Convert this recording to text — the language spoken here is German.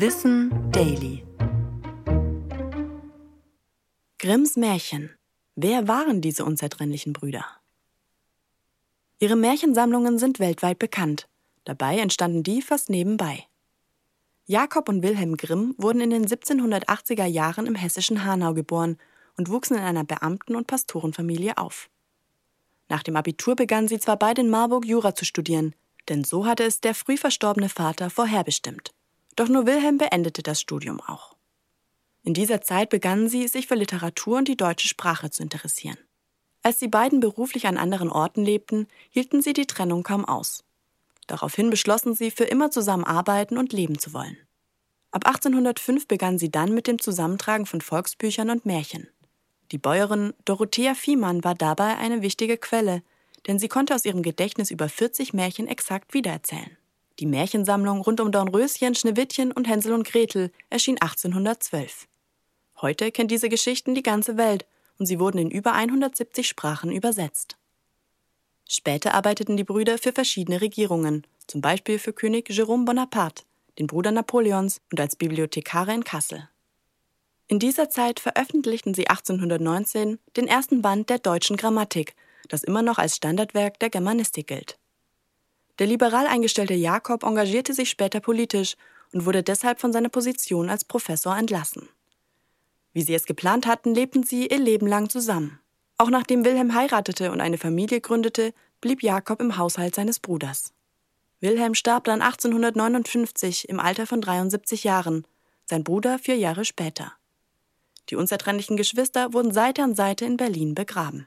Wissen Daily. Grimms Märchen. Wer waren diese unzertrennlichen Brüder? Ihre Märchensammlungen sind weltweit bekannt. Dabei entstanden die fast nebenbei. Jakob und Wilhelm Grimm wurden in den 1780er Jahren im hessischen Hanau geboren und wuchsen in einer Beamten- und Pastorenfamilie auf. Nach dem Abitur begannen sie zwar beide in Marburg Jura zu studieren, denn so hatte es der früh verstorbene Vater vorherbestimmt. Doch nur Wilhelm beendete das Studium auch. In dieser Zeit begannen sie, sich für Literatur und die deutsche Sprache zu interessieren. Als die beiden beruflich an anderen Orten lebten, hielten sie die Trennung kaum aus. Daraufhin beschlossen sie, für immer zusammen arbeiten und leben zu wollen. Ab 1805 begannen sie dann mit dem Zusammentragen von Volksbüchern und Märchen. Die Bäuerin Dorothea Viehmann war dabei eine wichtige Quelle, denn sie konnte aus ihrem Gedächtnis über 40 Märchen exakt wiedererzählen. Die Märchensammlung rund um Dornröschen, Schneewittchen und Hänsel und Gretel erschien 1812. Heute kennt diese Geschichten die ganze Welt und sie wurden in über 170 Sprachen übersetzt. Später arbeiteten die Brüder für verschiedene Regierungen, zum Beispiel für König Jérôme Bonaparte, den Bruder Napoleons und als Bibliothekare in Kassel. In dieser Zeit veröffentlichten sie 1819 den ersten Band der deutschen Grammatik, das immer noch als Standardwerk der Germanistik gilt. Der liberal eingestellte Jakob engagierte sich später politisch und wurde deshalb von seiner Position als Professor entlassen. Wie sie es geplant hatten, lebten sie ihr Leben lang zusammen. Auch nachdem Wilhelm heiratete und eine Familie gründete, blieb Jakob im Haushalt seines Bruders. Wilhelm starb dann 1859 im Alter von 73 Jahren, sein Bruder vier Jahre später. Die unzertrennlichen Geschwister wurden Seite an Seite in Berlin begraben.